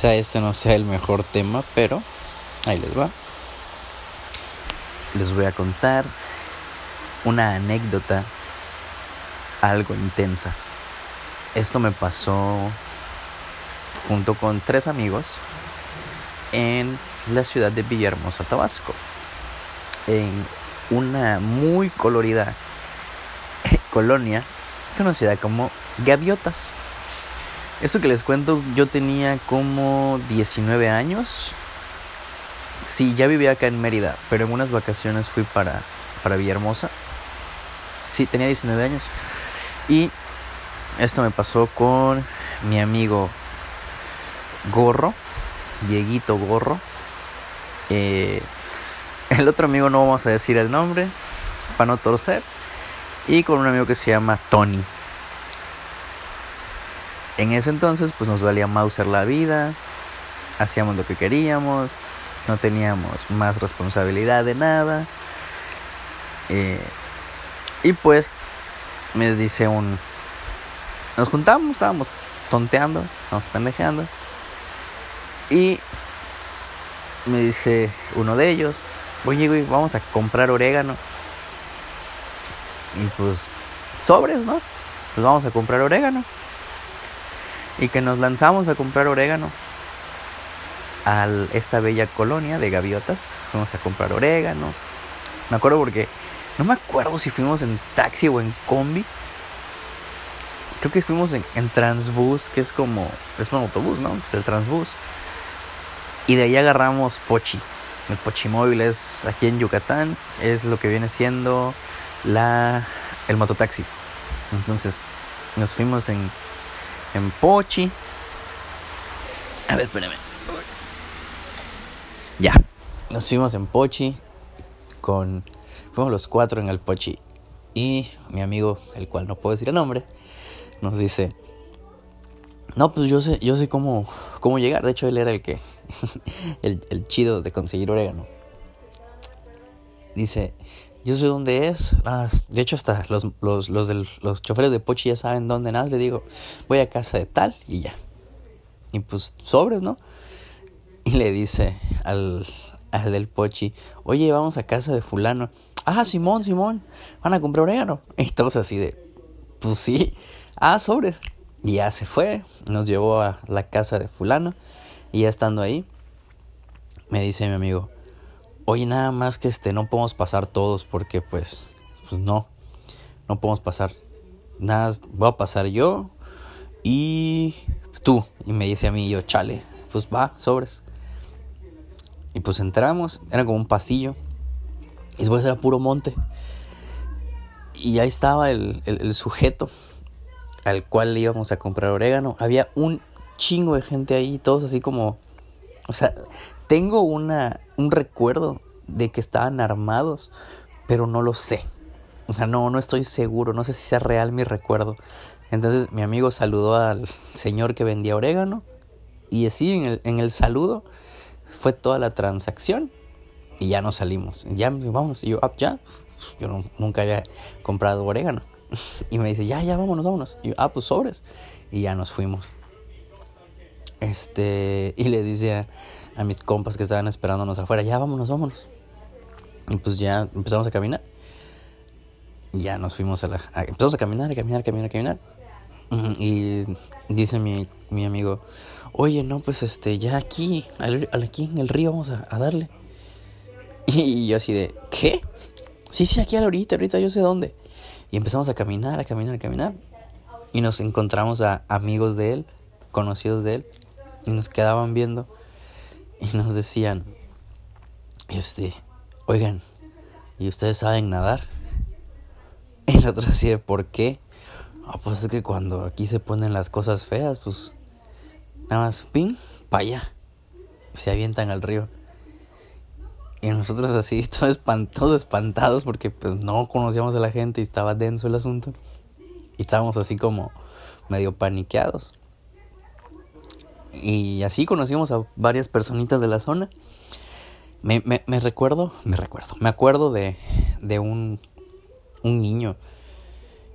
quizá este no sea el mejor tema, pero ahí les va. Les voy a contar una anécdota algo intensa. Esto me pasó junto con tres amigos en la ciudad de Villahermosa, Tabasco, en una muy colorida colonia conocida como Gaviotas. Esto que les cuento, yo tenía como 19 años. Sí, ya vivía acá en Mérida, pero en unas vacaciones fui para, para Villahermosa. Sí, tenía 19 años. Y esto me pasó con mi amigo Gorro, Dieguito Gorro. Eh, el otro amigo no vamos a decir el nombre, para no torcer. Y con un amigo que se llama Tony. En ese entonces pues nos valía Mauser la vida, hacíamos lo que queríamos, no teníamos más responsabilidad de nada. Eh, y pues me dice un... Nos juntamos, estábamos tonteando, estábamos pendejeando. Y me dice uno de ellos, oye, güey, vamos a comprar orégano. Y pues, sobres, ¿no? Pues vamos a comprar orégano. Y que nos lanzamos a comprar orégano a esta bella colonia de gaviotas. Fuimos a comprar orégano. Me acuerdo porque no me acuerdo si fuimos en taxi o en combi. Creo que fuimos en, en Transbus, que es como. Es un autobús, ¿no? Es el Transbus. Y de ahí agarramos Pochi. El Pochimóvil es aquí en Yucatán. Es lo que viene siendo la, el mototaxi. Entonces nos fuimos en, en Pochi. A ver, espérame. Ya. Nos fuimos en Pochi con... Fuimos los cuatro en el Pochi. Y mi amigo, el cual no puedo decir el nombre, nos dice... No, pues yo sé, yo sé cómo, cómo llegar. De hecho, él era el que... el, el chido de conseguir orégano. Dice, yo sé dónde es. Ah, de hecho, hasta los, los, los, los choferes de Pochi ya saben dónde nada. Le digo, voy a casa de tal y ya. Y pues, sobres, ¿no? Y le dice al, al del Pochi, oye, vamos a casa de fulano. Ah, Simón, Simón, van a comprar orégano. Y todos así de, pues sí. Ah, sobres. Y ya se fue, nos llevó a la casa de fulano. Y ya estando ahí, me dice mi amigo, oye, nada más que este, no podemos pasar todos porque pues, pues no, no podemos pasar. Nada, voy a pasar yo y tú. Y me dice a mí, yo, chale, pues va, sobres. Y pues entramos, era como un pasillo. Y después era puro monte. Y ahí estaba el, el, sujeto al cual le íbamos a comprar orégano. Había un chingo de gente ahí, todos así como... O sea, tengo una, un recuerdo de que estaban armados, pero no lo sé. O sea, no, no estoy seguro, no sé si sea real mi recuerdo. Entonces mi amigo saludó al señor que vendía orégano y así en el, en el saludo fue toda la transacción y ya nos salimos. Ya vamos, y yo, ah, ya, yo no, nunca había comprado orégano. Y me dice, ya, ya, vámonos, vámonos. Y yo, ah, pues sobres. Y ya nos fuimos. Este, y le dice a mis compas que estaban esperándonos afuera, ya, vámonos, vámonos. Y pues ya empezamos a caminar. Ya nos fuimos a la... A, empezamos a caminar, a caminar, a caminar, a caminar. Y dice mi, mi amigo, oye, no, pues este, ya aquí, aquí en el río vamos a, a darle. Y yo así de, ¿qué? Sí, sí, aquí a la orilla, ahorita yo sé dónde. Y empezamos a caminar, a caminar, a caminar. Y nos encontramos a amigos de él, conocidos de él. Y nos quedaban viendo. Y nos decían, este, oigan, ¿y ustedes saben nadar? Y nosotros así ¿por qué? Ah, pues es que cuando aquí se ponen las cosas feas, pues nada más, ping, para allá. Se avientan al río. Y nosotros así, todos espantados, espantados porque pues no conocíamos a la gente y estaba denso el asunto. Y estábamos así como medio paniqueados. Y así conocimos a varias personitas de la zona. Me, me, recuerdo, me recuerdo, me acuerdo de, de un, un niño.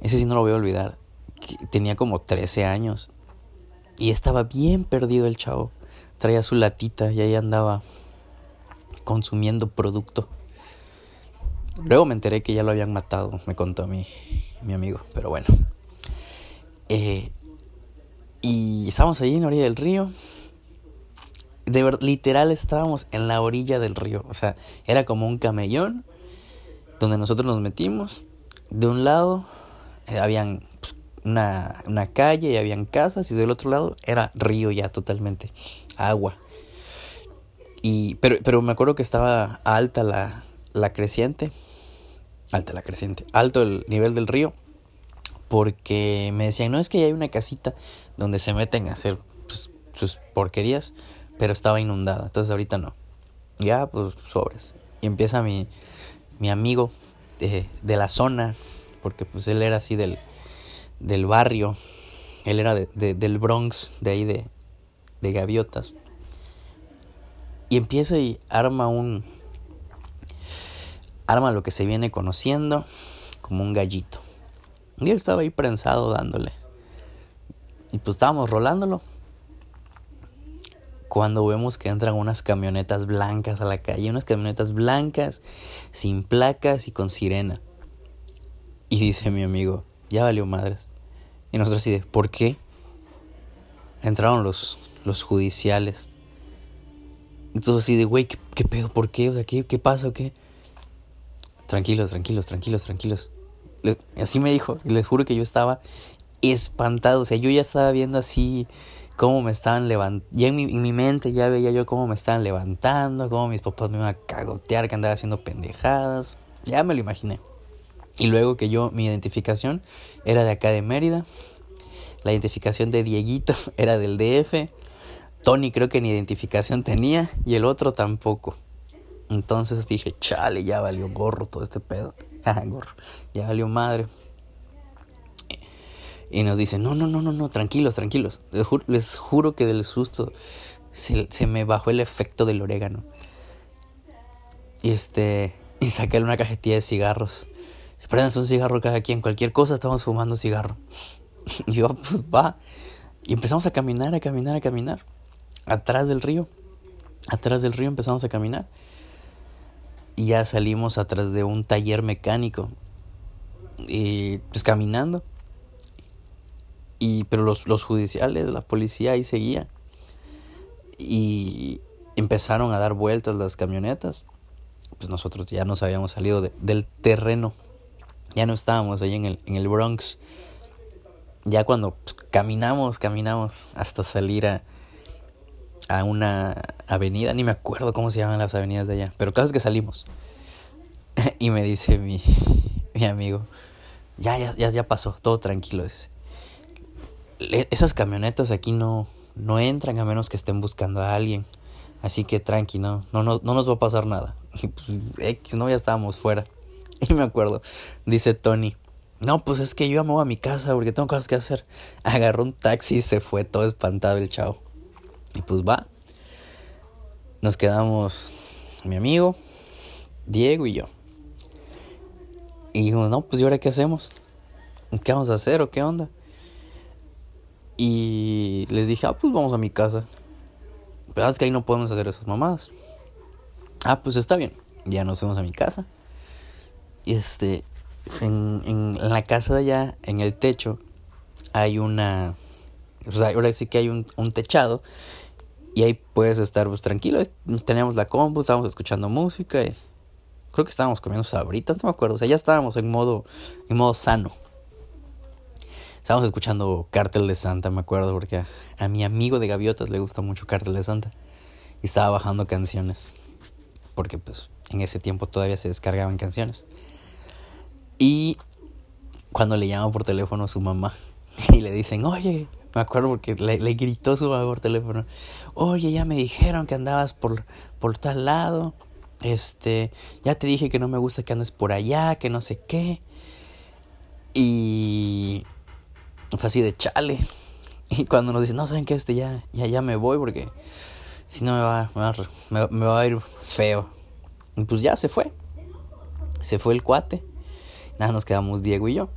Ese sí no lo voy a olvidar. Tenía como 13 años. Y estaba bien perdido el chavo. traía su latita y ahí andaba consumiendo producto. Luego me enteré que ya lo habían matado, me contó mi, mi amigo, pero bueno. Eh, y estábamos ahí en la orilla del río. De verdad, literal estábamos en la orilla del río. O sea, era como un camellón donde nosotros nos metimos. De un lado eh, habían pues, una, una, calle y habían casas y del otro lado era río ya totalmente, agua. Y, pero, pero me acuerdo que estaba alta la, la creciente, alta la creciente, alto el nivel del río, porque me decían, no es que hay una casita donde se meten a hacer pues, sus porquerías, pero estaba inundada, entonces ahorita no. Ya, pues sobres. Y empieza mi, mi amigo de, de la zona, porque pues él era así del, del barrio, él era de, de, del Bronx, de ahí de, de Gaviotas. Y empieza y arma un... Arma lo que se viene conociendo como un gallito. Y él estaba ahí prensado dándole. Y pues estábamos rolándolo. Cuando vemos que entran unas camionetas blancas a la calle, unas camionetas blancas, sin placas y con sirena. Y dice mi amigo, ya valió madres. Y nosotros así de, ¿por qué? Entraron los, los judiciales. Entonces así de, güey, ¿qué, ¿qué, pedo? ¿Por qué? O sea, ¿qué, qué pasa o qué? Tranquilos, tranquilos, tranquilos, tranquilos. Así me dijo. Y les juro que yo estaba espantado. O sea, yo ya estaba viendo así cómo me estaban levantando. Ya en mi, en mi, mente ya veía yo cómo me estaban levantando, cómo mis papás me iban a cagotear, que andaba haciendo pendejadas. Ya me lo imaginé. Y luego que yo, mi identificación era de acá de Mérida. La identificación de Dieguito era del DF. Tony creo que ni identificación tenía y el otro tampoco. Entonces dije, chale, ya valió gorro todo este pedo. gorro, ya valió madre. Y nos dice, no, no, no, no, no, tranquilos, tranquilos. Les juro, que del susto se, se, me bajó el efecto del orégano. Y este, y saqué una cajetilla de cigarros. Prendanse un cigarro cada quien, cualquier cosa, estamos fumando cigarro. Y yo, pues va. Y empezamos a caminar, a caminar, a caminar. Atrás del río. Atrás del río empezamos a caminar. Y ya salimos atrás de un taller mecánico. Y pues caminando. Y, pero los, los judiciales, la policía ahí seguía. Y empezaron a dar vueltas las camionetas. Pues nosotros ya nos habíamos salido de, del terreno. Ya no estábamos ahí en el, en el Bronx. Ya cuando pues, caminamos, caminamos hasta salir a, a una avenida, ni me acuerdo cómo se llaman las avenidas de allá, pero caso es que salimos. y me dice mi, mi amigo, ya, ya, ya, ya pasó, todo tranquilo. Dice esas camionetas aquí no, no entran a menos que estén buscando a alguien. Así que tranqui, no, no, no, no nos va a pasar nada. Y pues, no, ya estábamos fuera. Y me acuerdo, dice Tony, no, pues es que yo voy a mi casa porque tengo cosas que hacer. Agarró un taxi y se fue todo espantado el chavo. Y pues va. Nos quedamos mi amigo, Diego y yo. Y dijimos, no, pues ¿y ahora qué hacemos? ¿Qué vamos a hacer o qué onda? Y les dije, ah, pues vamos a mi casa. Pero es que ahí no podemos hacer esas mamadas. Ah, pues está bien. Ya nos fuimos a mi casa. Y este, en, en, la casa de allá, en el techo, hay una. O sea, ahora sí que hay un, un techado. Y ahí puedes estar pues tranquilo. Teníamos la compu, estábamos escuchando música. Y creo que estábamos comiendo sabritas, no me acuerdo. O sea, ya estábamos en modo, en modo sano. Estábamos escuchando Cártel de Santa, me acuerdo, porque a, mi amigo de Gaviotas le gusta mucho Cártel de Santa. Y estaba bajando canciones. Porque pues en ese tiempo todavía se descargaban canciones. Y cuando le llama por teléfono a su mamá y le dicen, oye, me acuerdo porque le, le, gritó su mamá por teléfono, oye, ya me dijeron que andabas por, por tal lado, este, ya te dije que no me gusta que andes por allá, que no sé qué. Y fue así de chale. Y cuando nos dicen, no, ¿saben qué? Este ya, ya, ya me voy porque si no me va, me va, me, me va a ir feo. Y pues ya se fue. Se fue el cuate. Nada, nos quedamos Diego y yo.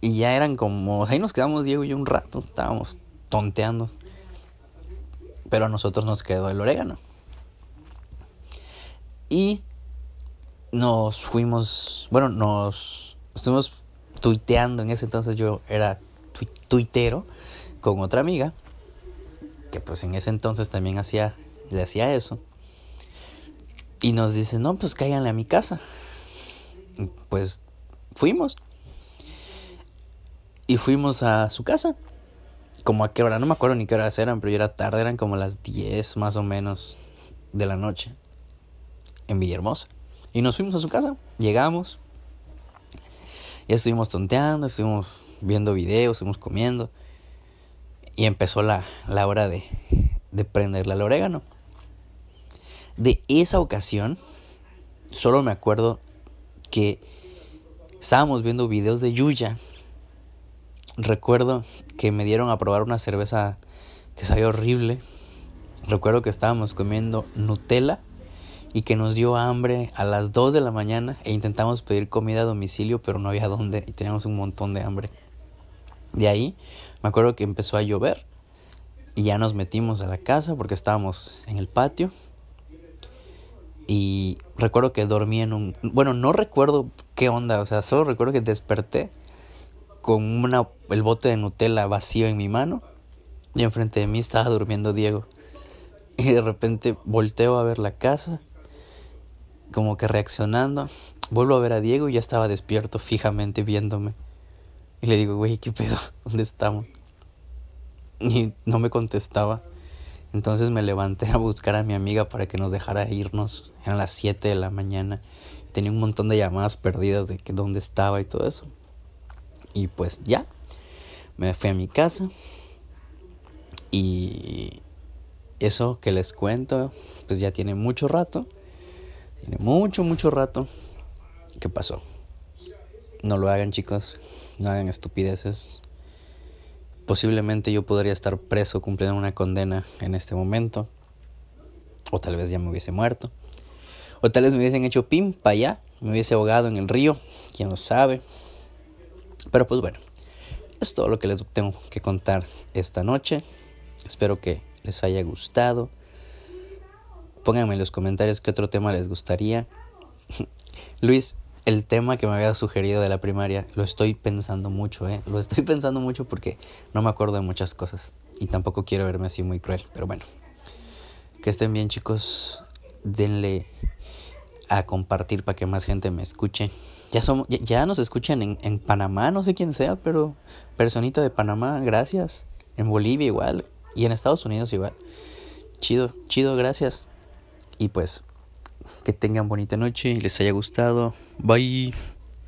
Y ya eran como, ahí nos quedamos Diego y yo un rato, estábamos tonteando. Pero a nosotros nos quedó el orégano. Y nos fuimos, bueno, nos estuvimos tuiteando en ese entonces yo era tuitero con otra amiga que pues en ese entonces también hacía le hacía eso. Y nos dice no pues cáiganle a mi casa pues fuimos. Y fuimos a su casa. Como a qué hora no me acuerdo ni qué horas eran pero ya era tarde eran como las 10 más o menos de la noche en Villahermosa. Y nos fuimos a su casa llegamos ya estuvimos tonteando, estuvimos viendo videos, estuvimos comiendo. Y empezó la, la hora de, de prenderle al orégano. De esa ocasión, solo me acuerdo que estábamos viendo videos de Yuya. Recuerdo que me dieron a probar una cerveza que sabía horrible. Recuerdo que estábamos comiendo Nutella y que nos dio hambre a las 2 de la mañana e intentamos pedir comida a domicilio, pero no había dónde y teníamos un montón de hambre. De ahí me acuerdo que empezó a llover y ya nos metimos a la casa porque estábamos en el patio. Y recuerdo que dormí en un... Bueno, no recuerdo qué onda, o sea, solo recuerdo que desperté con una, el bote de Nutella vacío en mi mano y enfrente de mí estaba durmiendo Diego. Y de repente volteo a ver la casa como que reaccionando. Vuelvo a ver a Diego y ya estaba despierto fijamente viéndome. Y le digo, güey, ¿qué pedo? ¿Dónde estamos? Y no me contestaba. Entonces me levanté a buscar a mi amiga para que nos dejara irnos. Eran las 7 de la mañana. Tenía un montón de llamadas perdidas de que dónde estaba y todo eso. Y pues ya. Me fui a mi casa. Y eso que les cuento, pues ya tiene mucho rato. Tiene mucho, mucho rato. ¿Qué pasó? No lo hagan chicos, no hagan estupideces. Posiblemente yo podría estar preso cumpliendo una condena en este momento. O tal vez ya me hubiese muerto. O tal vez me hubiesen hecho pim para allá. Me hubiese ahogado en el río. Quién lo sabe. Pero pues bueno. Es todo lo que les tengo que contar esta noche. Espero que les haya gustado. Pónganme en los comentarios qué otro tema les gustaría. Luis, el tema que me había sugerido de la primaria, lo estoy pensando mucho, ¿eh? Lo estoy pensando mucho porque no me acuerdo de muchas cosas. Y tampoco quiero verme así muy cruel, pero bueno. Que estén bien chicos. Denle a compartir para que más gente me escuche. Ya, ya, nos escuchan en, en Panamá, no sé quién sea, pero personita de Panamá, gracias. En Bolivia igual. Y en Estados Unidos igual. Chido, chido, gracias. Y pues que tengan bonita noche y les haya gustado. Bye.